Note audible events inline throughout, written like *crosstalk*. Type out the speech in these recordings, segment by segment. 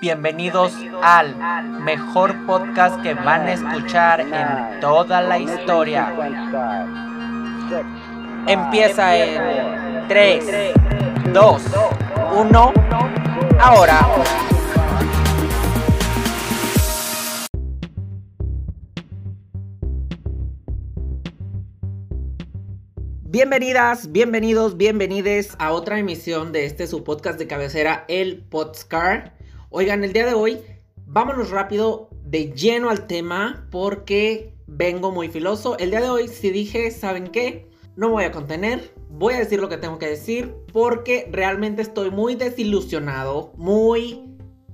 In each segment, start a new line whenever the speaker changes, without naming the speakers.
Bienvenidos al mejor podcast que van a escuchar en toda la historia. Empieza en 3, 2, 1, ahora. Bienvenidas, bienvenidos, bienvenides a otra emisión de este su podcast de cabecera, el Podscar. Oigan, el día de hoy, vámonos rápido de lleno al tema porque vengo muy filoso. El día de hoy, si dije, ¿saben qué? No me voy a contener, voy a decir lo que tengo que decir porque realmente estoy muy desilusionado, muy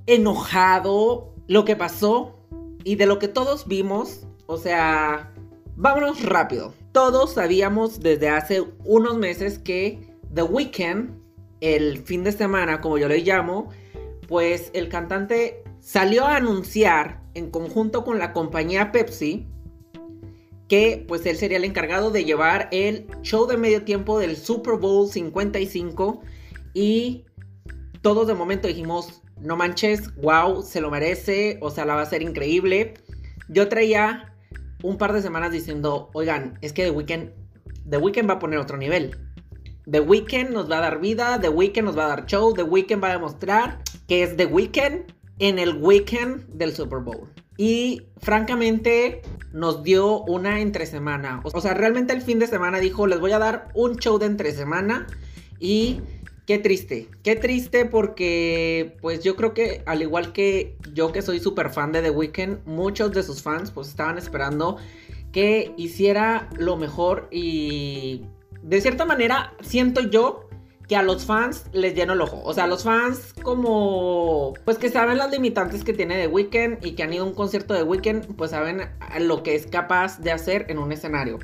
enojado lo que pasó y de lo que todos vimos. O sea, vámonos rápido. Todos sabíamos desde hace unos meses que The Weeknd, el fin de semana, como yo le llamo, pues el cantante salió a anunciar en conjunto con la compañía Pepsi que pues él sería el encargado de llevar el show de medio tiempo del Super Bowl 55 y todos de momento dijimos, no manches, wow, se lo merece, o sea, la va a ser increíble. Yo traía un par de semanas diciendo, oigan, es que The Weeknd, The Weeknd va a poner otro nivel. The Weeknd nos va a dar vida, The Weeknd nos va a dar show, The Weeknd va a demostrar que es The Weeknd en el weekend del Super Bowl. Y francamente nos dio una entre semana. O sea, realmente el fin de semana dijo, les voy a dar un show de entre semana. Y qué triste, qué triste porque pues yo creo que al igual que yo que soy súper fan de The Weeknd, muchos de sus fans pues estaban esperando que hiciera lo mejor y de cierta manera siento yo que a los fans les lleno el ojo. O sea, a los fans como, pues que saben las limitantes que tiene The Weeknd y que han ido a un concierto de Weeknd, pues saben lo que es capaz de hacer en un escenario.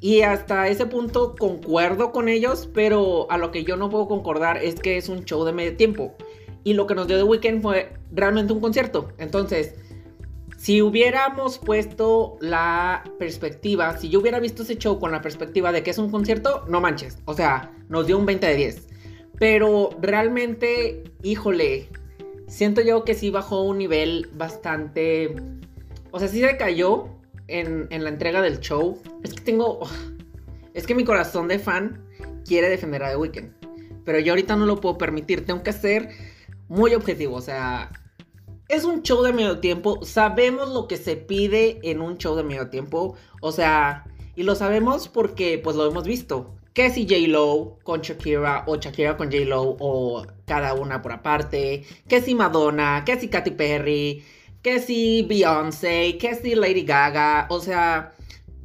Y hasta ese punto concuerdo con ellos, pero a lo que yo no puedo concordar es que es un show de medio tiempo. Y lo que nos dio The Weeknd fue realmente un concierto. Entonces, si hubiéramos puesto la perspectiva, si yo hubiera visto ese show con la perspectiva de que es un concierto, no manches. O sea, nos dio un 20 de 10. Pero realmente, híjole, siento yo que sí bajó un nivel bastante... O sea, sí se cayó en, la entrega del show. Es que tengo... *sighs* Es que mi corazón de fan quiere defender a The Weeknd. Pero yo ahorita no lo puedo permitir. Tengo que ser muy objetivo. O sea, es un show de medio tiempo. Sabemos lo que se pide en un show de medio tiempo. O sea, y lo sabemos porque pues lo hemos visto. Que si J-Lo con Shakira o Shakira con J-Lo o cada una por aparte. Que si Madonna, que si Katy Perry, que si Beyoncé, que si Lady Gaga. O sea,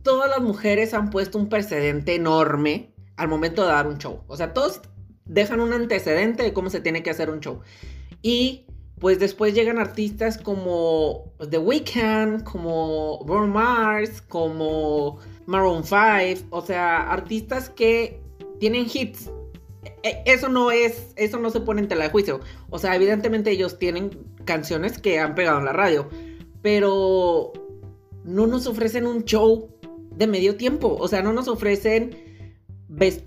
todas las mujeres han puesto un precedente enorme al momento de dar un show. O sea, todos dejan un antecedente de cómo se tiene que hacer un show. Y pues después llegan artistas como The Weeknd, como Bruno Mars, como Maroon 5, o sea, artistas que tienen hits. E, eso no es, eso no se pone en tela de juicio. O sea, evidentemente ellos tienen canciones que han pegado en la radio, pero no nos ofrecen un show de medio tiempo. O sea, no nos ofrecen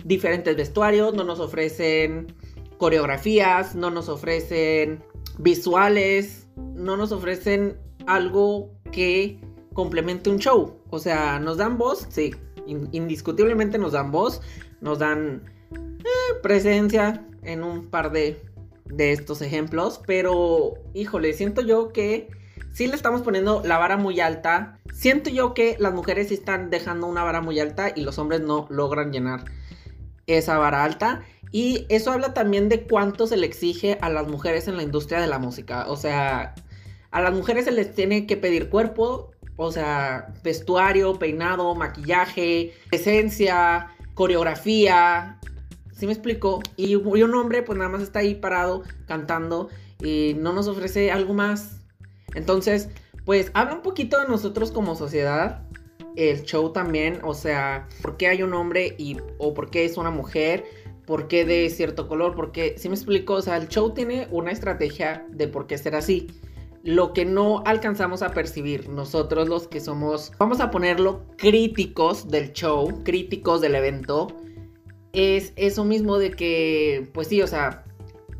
diferentes vestuarios, no nos ofrecen coreografías, no nos ofrecen visuales, no nos ofrecen algo que complemente un show. O sea, nos dan voz, sí, indiscutiblemente nos dan voz, nos dan eh, presencia en un par de, de estos ejemplos, pero híjole, siento yo que sí le estamos poniendo la vara muy alta. Siento yo que las mujeres están dejando una vara muy alta y los hombres no logran llenar esa vara alta. Y eso habla también de cuánto se le exige a las mujeres en la industria de la música. O sea, a las mujeres se les tiene que pedir cuerpo, o sea, vestuario, peinado, maquillaje, presencia, coreografía. ¿Sí me explico? Y, un hombre pues nada más está ahí parado cantando y no nos ofrece algo más. Entonces, pues habla un poquito de nosotros como sociedad. El show también, o sea, ¿por qué hay un hombre y o por qué es una mujer? Por qué de cierto color, porque si me explico, o sea, el show tiene una estrategia de por qué ser así. Lo que no alcanzamos a percibir nosotros los que somos, vamos a ponerlo, críticos del show, críticos del evento, es eso mismo de que, pues sí, o sea,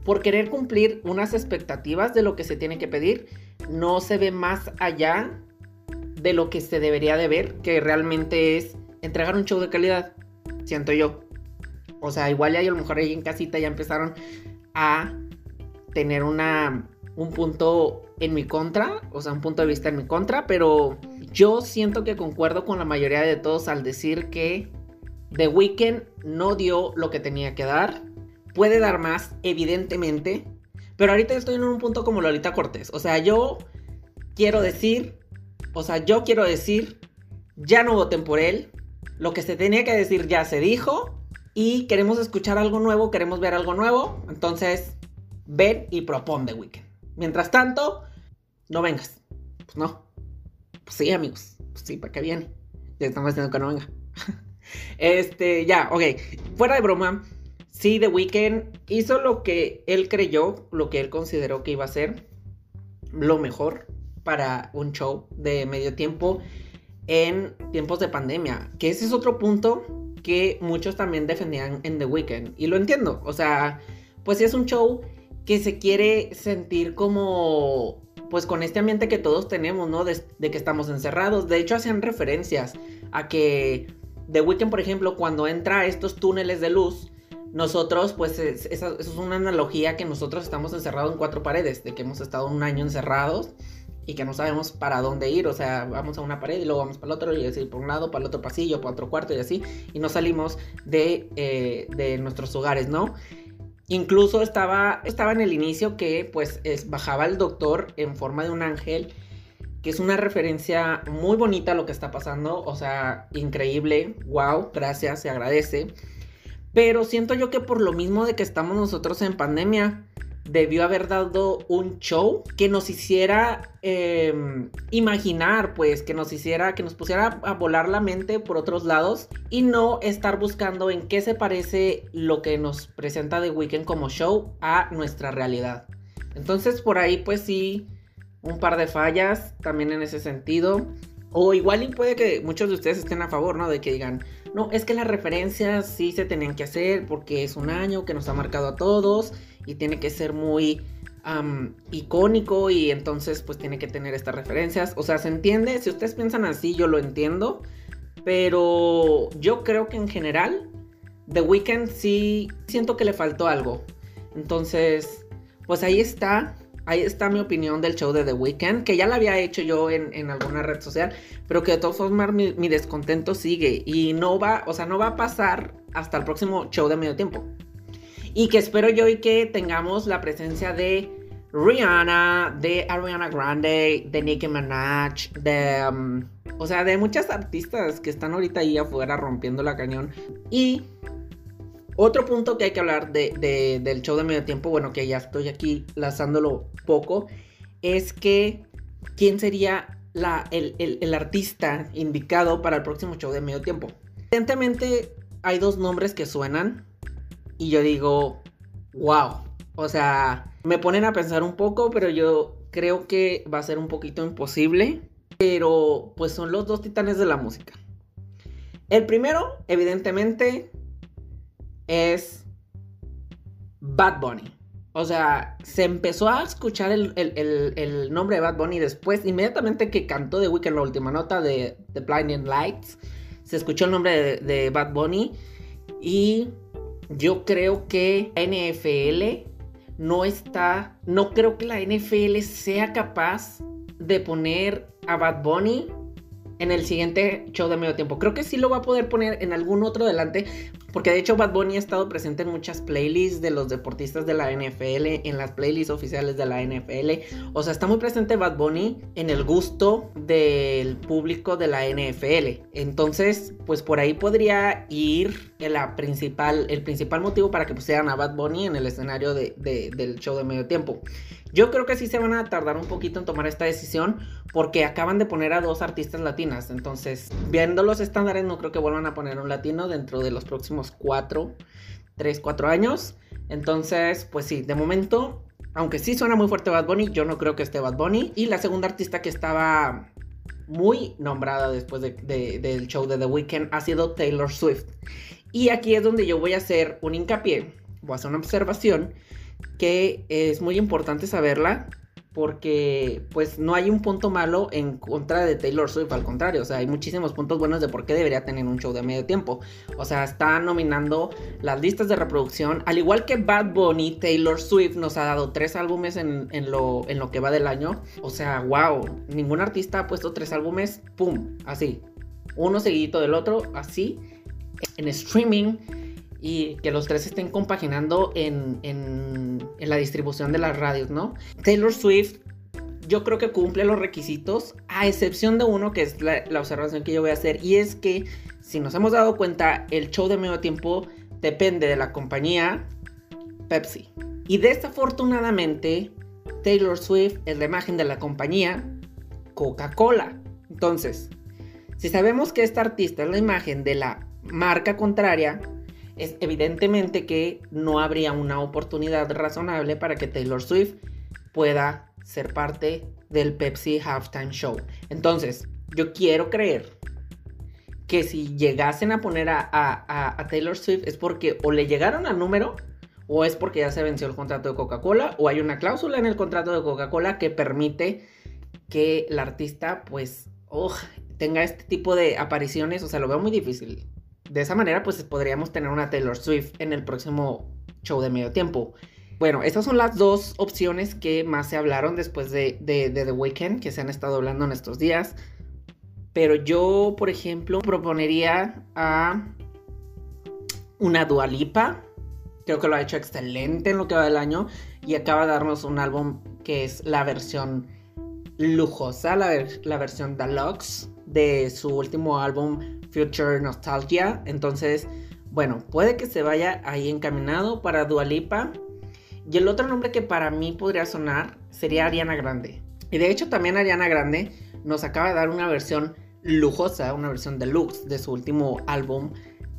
por querer cumplir unas expectativas de lo que se tiene que pedir, no se ve más allá de lo que se debería de ver, que realmente es entregar un show de calidad, siento yo. O sea, igual ya a lo mejor ahí en casita ya empezaron a tener una, un punto en mi contra, o sea, un punto de vista en mi contra, pero yo siento que concuerdo con la mayoría de todos al decir que The Weeknd no dio lo que tenía que dar. Puede dar más, evidentemente, pero ahorita estoy en un punto como Lolita Cortés. O sea, yo quiero decir, o sea, yo quiero decir, ya no voten por él. Lo que se tenía que decir ya se dijo. Y queremos escuchar algo nuevo, queremos ver algo nuevo. Entonces, ven y propon The Weeknd. Mientras tanto, no vengas. Pues no. Pues sí, amigos. Pues sí, ¿para qué viene? Ya estamos diciendo que no venga. *laughs* este, ya, ok. Fuera de broma. Sí, The Weeknd hizo lo que él creyó, lo que él consideró que iba a ser lo mejor para un show de medio tiempo en tiempos de pandemia. Que ese es otro punto que muchos también defendían en The Weeknd. Y lo entiendo. O sea, pues si es un show que se quiere sentir como pues con este ambiente que todos tenemos, ¿no? De, que estamos encerrados. De hecho, hacen referencias a que The Weeknd, por ejemplo, cuando entra a estos túneles de luz, nosotros, pues, eso es una analogía que nosotros estamos encerrados en cuatro paredes, de que hemos estado un año encerrados y que no sabemos para dónde ir, o sea, vamos a una pared y luego vamos para el otro, y así por un lado, para el otro pasillo, para otro cuarto y así, y no salimos de, eh, de nuestros hogares, ¿no? Incluso estaba, estaba en el inicio que pues bajaba el doctor en forma de un ángel, que es una referencia muy bonita a lo que está pasando, o sea, increíble, wow, gracias, se agradece. Pero siento yo que por lo mismo de que estamos nosotros en pandemia, debió haber dado un show que nos hiciera em, imaginar, pues, que nos hiciera, que nos pusiera a volar la mente por otros lados y no estar buscando en qué se parece lo que nos presenta The Weeknd como show a nuestra realidad. Entonces, por ahí, pues sí, un par de fallas también en ese sentido. O igual puede que muchos de ustedes estén a favor, ¿no? De que digan, no, es que las referencias sí se tenían que hacer porque es un año que nos ha marcado a todos y tiene que ser muy icónico y entonces pues tiene que tener estas referencias. O sea, se entiende, si ustedes piensan así, yo lo entiendo, pero yo creo que en general The Weeknd sí siento que le faltó algo. Entonces, pues ahí está. Ahí está mi opinión del show de The Weeknd, que ya la había hecho yo en, alguna red social, pero que de todas formas mi, mi, descontento sigue y no va, o sea, no va a pasar hasta el próximo show de medio tiempo. Y que espero yo y que tengamos la presencia de Rihanna, de Ariana Grande, de Nicki Minaj, de... Um, o sea, de muchas artistas que están ahorita ahí afuera rompiendo la cañón. Y otro punto que hay que hablar de, del show de medio tiempo, bueno, que ya estoy aquí lanzándolo poco, es que quién sería la, el, el artista indicado para el próximo show de medio tiempo. Evidentemente hay dos nombres que suenan, y yo digo, wow. O sea, me ponen a pensar un poco, pero yo creo que va a ser un poquito imposible. Pero pues son los dos titanes de la música. El primero, evidentemente, es Bad Bunny. O sea, se empezó a escuchar el, nombre de Bad Bunny después, inmediatamente que cantó The Weeknd la última nota de The Blinding Lights, se escuchó el nombre de, de Bad Bunny y yo creo que la NFL no está, no creo que la NFL sea capaz de poner a Bad Bunny en el siguiente show de medio tiempo. Creo que sí lo va a poder poner en algún otro delante, porque de hecho Bad Bunny ha estado presente en muchas playlists de los deportistas de la NFL, en las playlists oficiales de la NFL. O sea, está muy presente Bad Bunny en el gusto del público de la NFL. Entonces, pues por ahí podría ir principal, el principal motivo para que pusieran a Bad Bunny en el escenario del show de medio tiempo. Yo creo que sí se van a tardar un poquito en tomar esta decisión porque acaban de poner a dos artistas latinas. Entonces, viendo los estándares, no creo que vuelvan a poner un latino dentro de los próximos cuatro, tres, cuatro años. Entonces, pues sí, de momento, aunque sí suena muy fuerte Bad Bunny, yo no creo que esté Bad Bunny. Y la segunda artista que estaba muy nombrada después del show de The Weeknd ha sido Taylor Swift. Y aquí es donde yo voy a hacer un hincapié, voy a hacer una observación que es muy importante saberla porque pues no hay un punto malo en contra de Taylor Swift, al contrario, o sea, hay muchísimos puntos buenos de por qué debería tener un show de medio tiempo. O sea, está nominando las listas de reproducción, al igual que Bad Bunny, Taylor Swift nos ha dado tres álbumes en, lo, en lo que va del año. O sea, wow, ningún artista ha puesto tres álbumes, ¡pum! Así, uno seguidito del otro, así, en streaming y que los tres estén compaginando en, en, la distribución de las radios, ¿no? Taylor Swift yo creo que cumple los requisitos, a excepción de uno que es la, la, observación que yo voy a hacer, y es que si nos hemos dado cuenta, el show de medio tiempo depende de la compañía Pepsi. Y desafortunadamente, Taylor Swift es la imagen de la compañía Coca-Cola. Entonces, si sabemos que esta artista es la imagen de la marca contraria, es evidentemente que no habría una oportunidad razonable para que Taylor Swift pueda ser parte del Pepsi Halftime Show. Entonces, yo quiero creer que si llegasen a poner a, Taylor Swift es porque o le llegaron al número o es porque ya se venció el contrato de Coca-Cola o hay una cláusula en el contrato de Coca-Cola que permite que el artista pues tenga este tipo de apariciones. O sea, lo veo muy difícil de esa manera, pues podríamos tener una Taylor Swift en el próximo show de medio tiempo. Bueno, estas son las dos opciones que más se hablaron después de, The Weeknd, que se han estado hablando en estos días. Pero yo, por ejemplo, proponería a una Dualipa. Creo que lo ha hecho excelente en lo que va del año. Y acaba de darnos un álbum que es la versión lujosa, la, la versión deluxe de su último álbum Future Nostalgia. Entonces, bueno, puede que se vaya ahí encaminado para Dualipa. Y el otro nombre que para mí podría sonar sería Ariana Grande. Y de hecho también Ariana Grande nos acaba de dar una versión lujosa, una versión deluxe de su último álbum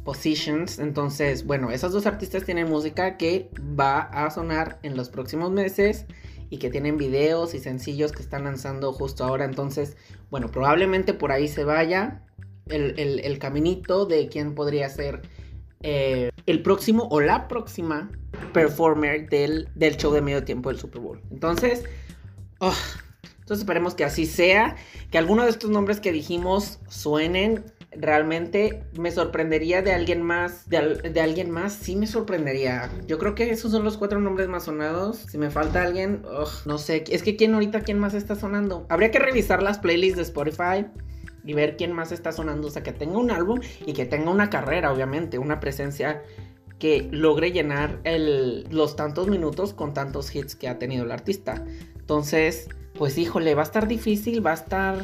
Positions. Entonces, bueno, esas dos artistas tienen música que va a sonar en los próximos meses y que tienen videos y sencillos que están lanzando justo ahora. Entonces, bueno, probablemente por ahí se vaya el, caminito de quién podría ser eh, el próximo o la próxima performer del, del, show de medio tiempo del Super Bowl. Entonces, oh, entonces esperemos que así sea, que alguno de estos nombres que dijimos suenen. Realmente me sorprendería de alguien más, de, alguien más, sí me sorprendería. Yo creo que esos son los cuatro nombres más sonados. Si me falta alguien, no sé, es que quién ahorita, quién más está sonando. Habría que revisar las playlists de Spotify y ver quién más está sonando, o sea, que tenga un álbum y que tenga una carrera, obviamente, una presencia que logre llenar los tantos minutos con tantos hits que ha tenido el artista. Entonces, pues híjole, va a estar difícil, va a estar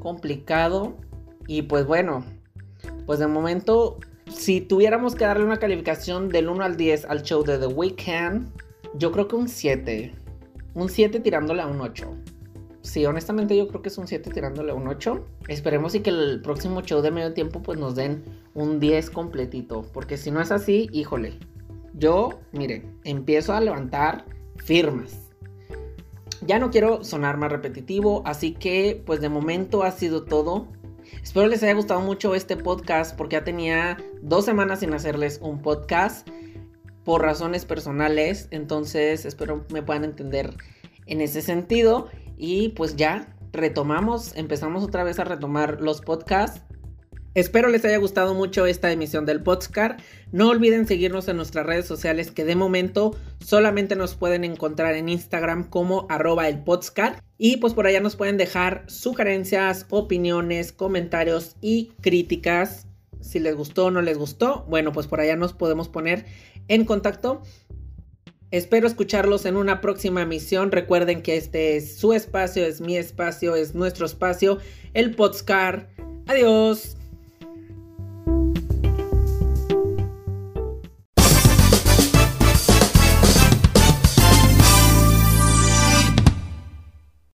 complicado y pues bueno, pues de momento, si tuviéramos que darle una calificación del 1 al 10 al show de The Weeknd, yo creo que un 7. Un 7 tirándole a un 8 sí, honestamente yo creo que es un 7 tirándole un 8. Esperemos y que el próximo show de medio tiempo pues nos den un 10 completito. Porque si no es así, híjole. Yo, miren, empiezo a levantar firmas. Ya no quiero sonar más repetitivo, así que pues de momento ha sido todo. Espero les haya gustado mucho este podcast porque ya tenía dos semanas sin hacerles un podcast por razones personales. Entonces espero me puedan entender en ese sentido. Y pues ya retomamos, empezamos otra vez a retomar los podcasts. Espero les haya gustado mucho esta emisión del podcast. No olviden seguirnos en nuestras redes sociales que de momento solamente nos pueden encontrar en Instagram como arroba el podcast. Y pues por allá nos pueden dejar sugerencias, opiniones, comentarios y críticas. Si les gustó o no les gustó, bueno pues por allá nos podemos poner en contacto. Espero escucharlos en una próxima emisión. Recuerden que este es su espacio, es mi espacio, es nuestro espacio, el Podscar. Adiós.